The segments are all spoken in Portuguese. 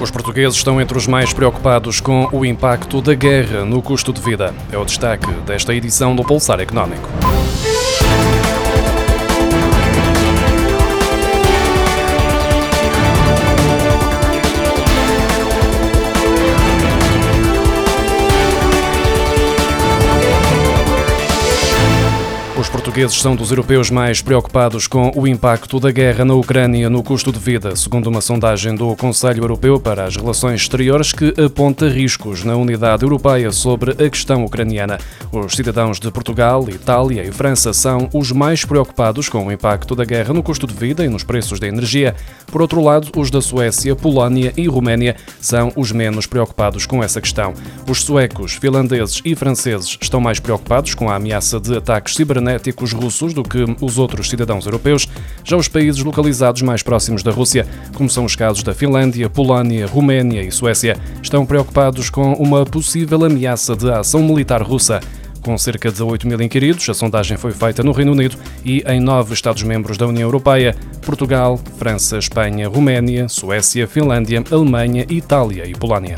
Os portugueses estão entre os mais preocupados com o impacto da guerra no custo de vida. É o destaque desta edição do Pulsar Económico. Portugueses são dos europeus mais preocupados com o impacto da guerra na Ucrânia no custo de vida, segundo uma sondagem do Conselho Europeu para as Relações Exteriores que aponta riscos na unidade europeia sobre a questão ucraniana. Os cidadãos de Portugal, Itália e França são os mais preocupados com o impacto da guerra no custo de vida e nos preços da energia. Por outro lado, os da Suécia, Polónia e Roménia são os menos preocupados com essa questão. Os suecos, finlandeses e franceses estão mais preocupados com a ameaça de ataques cibernéticos cibernéticos russos do que os outros cidadãos europeus, já os países localizados mais próximos da Rússia, como são os casos da Finlândia, Polónia, Roménia e Suécia, estão preocupados com uma possível ameaça de ação militar russa. Com cerca de 8 mil inquiridos, a sondagem foi feita no Reino Unido e em nove Estados-membros da União Europeia: Portugal, França, Espanha, Roménia, Suécia, Finlândia, Alemanha, Itália e Polónia.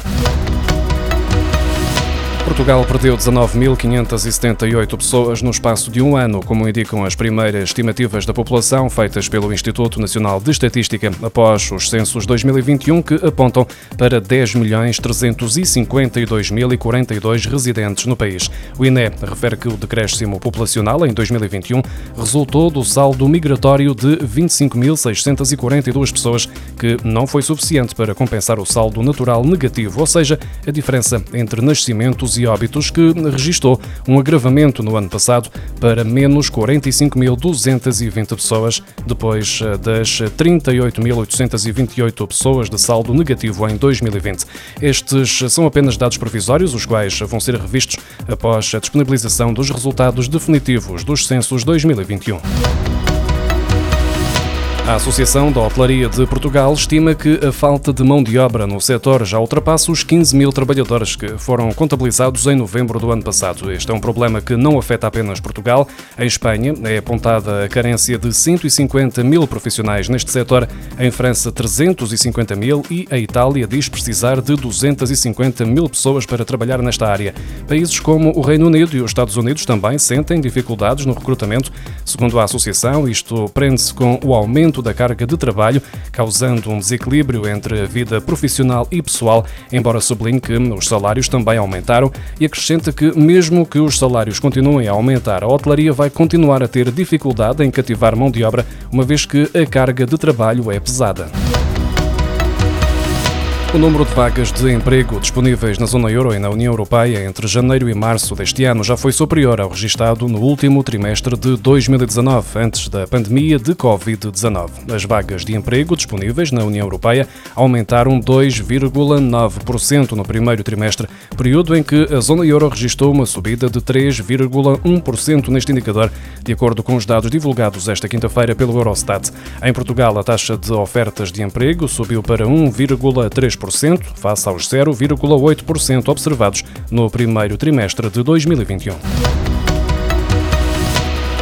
Portugal perdeu 19.578 pessoas no espaço de um ano, como indicam as primeiras estimativas da população feitas pelo Instituto Nacional de Estatística após os censos 2021 que apontam para 10.352.042 residentes no país. O INE refere que o decréscimo populacional em 2021 resultou do saldo migratório de 25.642 pessoas, que não foi suficiente para compensar o saldo natural negativo, ou seja, a diferença entre nascimentos e óbitos, que registrou um agravamento no ano passado para menos 45.220 pessoas, depois eh, das 38.828 pessoas de saldo negativo em 2020. Estes são apenas dados provisórios, os quais vão ser revistos após a disponibilização dos resultados definitivos dos censos 2021. A Associação da Hotelaria de Portugal estima que a falta de mão de obra no setor já ultrapassa os 15 mil trabalhadores que foram contabilizados em novembro do ano passado. Este é um problema que não afeta apenas Portugal. Em Espanha é apontada a carência de 150 mil profissionais neste setor, em França 350 mil e a Itália diz precisar de 250 mil pessoas para trabalhar nesta área. Países como o Reino Unido e os Estados Unidos também sentem dificuldades no recrutamento. Segundo a Associação, isto prende-se com o aumento aumento da carga de trabalho, causando um desequilíbrio entre a vida profissional e pessoal, embora sublinhe que os salários também aumentaram e acrescenta que, mesmo que os salários continuem a aumentar, a hotelaria vai continuar a ter dificuldade em cativar mão de obra, uma vez que a carga de trabalho é pesada. O número de vagas de emprego disponíveis na zona euro e na União Europeia entre janeiro e março deste ano já foi superior ao registado no último trimestre de 2019, antes da pandemia de Covid-19. As vagas de emprego disponíveis na União Europeia aumentaram 2,9% no primeiro trimestre, período em que a zona euro registrou uma subida de 3,1% neste indicador, de acordo com os dados divulgados esta quinta-feira pelo Eurostat. Em Portugal, a taxa de ofertas de emprego subiu para 1,3% face aos 0,8% observados no primeiro trimestre de 2021.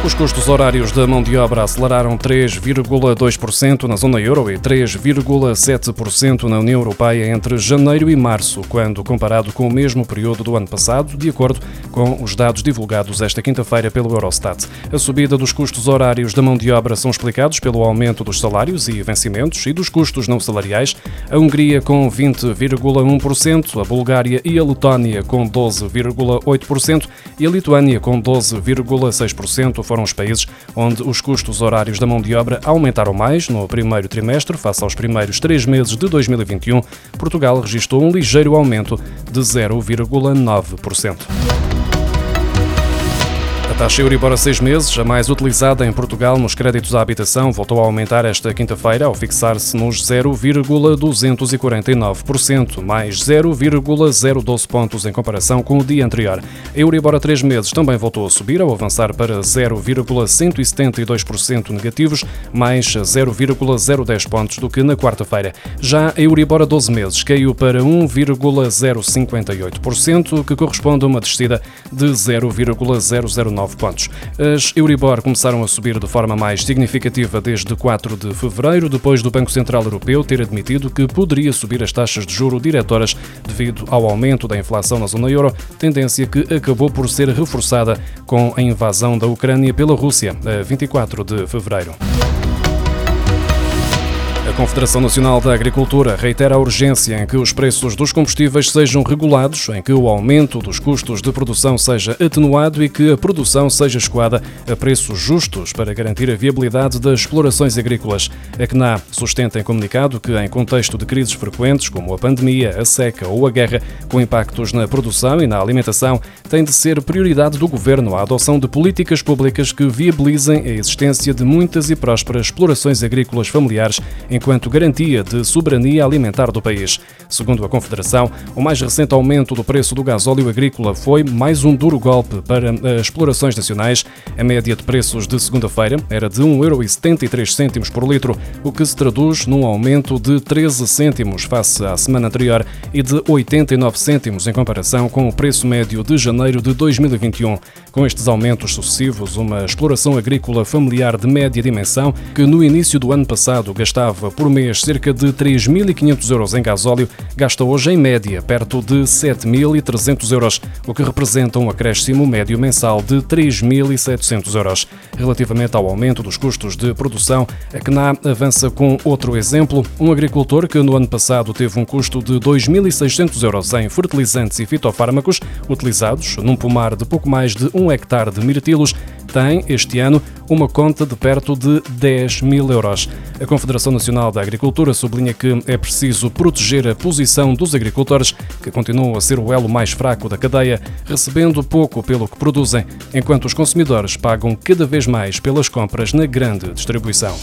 Os custos horários da mão de obra aceleraram 3,2% na zona euro e 3,7% na União Europeia entre janeiro e março, quando comparado com o mesmo período do ano passado, de acordo com os dados divulgados esta quinta-feira pelo Eurostat. A subida dos custos horários da mão de obra são explicados pelo aumento dos salários e vencimentos e dos custos não salariais. A Hungria com 20,1%, a Bulgária e a Letónia com 12,8% e a Lituânia com 12,6% foram os países onde os custos horários da mão de obra aumentaram mais no primeiro trimestre, face aos primeiros três meses de 2021. Portugal registrou um ligeiro aumento de 0,9% taxa Euribor a seis meses, a mais utilizada em Portugal nos créditos à habitação, voltou a aumentar esta quinta-feira ao fixar-se nos 0,249%, mais 0,012 pontos em comparação com o dia anterior. A Euribor a três meses também voltou a subir ao avançar para 0,172% negativos, mais 0,010 pontos do que na quarta-feira. Já a Euribor a 12 meses caiu para 1,058%, que corresponde a uma descida de 0,009 9 pontos. As Euribor começaram a subir de forma mais significativa desde 4 de fevereiro, depois do Banco Central Europeu ter admitido que poderia subir as taxas de juro diretoras devido ao aumento da inflação na zona euro, tendência que acabou por ser reforçada com a invasão da Ucrânia pela Rússia, a 24 de fevereiro. A Confederação Nacional da Agricultura reitera a urgência em que os preços dos combustíveis sejam regulados, em que o aumento dos custos de produção seja atenuado e que a produção seja escoada a preços justos para garantir a viabilidade das explorações agrícolas. A CNA sustenta em comunicado que, em contexto de crises frequentes como a pandemia, a seca ou a guerra, com impactos na produção e na alimentação, tem de ser prioridade do governo a adoção de políticas públicas que viabilizem a existência de muitas e prósperas explorações agrícolas familiares enquanto garantia de soberania alimentar do país. Segundo a Confederação, o mais recente aumento do preço do gasóleo agrícola foi mais um duro golpe para as explorações nacionais. A média de preços de segunda-feira era de 1,73€ por litro, o que se traduz num aumento de 13 cêntimos face à semana anterior e de 89 cêntimos em comparação com o preço médio de janeiro de 2021. Com estes aumentos sucessivos, uma exploração agrícola familiar de média dimensão, que no início do ano passado por mês cerca de 3.500 euros em gasóleo, gasta hoje em média perto de 7.300 euros, o que representa um acréscimo médio mensal de 3.700 euros. Relativamente ao aumento dos custos de produção, a CNA avança com outro exemplo. Um agricultor que no ano passado teve um custo de 2.600 euros em fertilizantes e fitofármacos utilizados num pomar de pouco mais de um hectare de mirtilos, tem, este ano, uma conta de perto de 10 mil euros. A Confederação Nacional da Agricultura sublinha que é preciso proteger a posição dos agricultores, que continuam a ser o elo mais fraco da cadeia, recebendo pouco pelo que produzem, enquanto os consumidores pagam cada vez mais pelas compras na grande distribuição.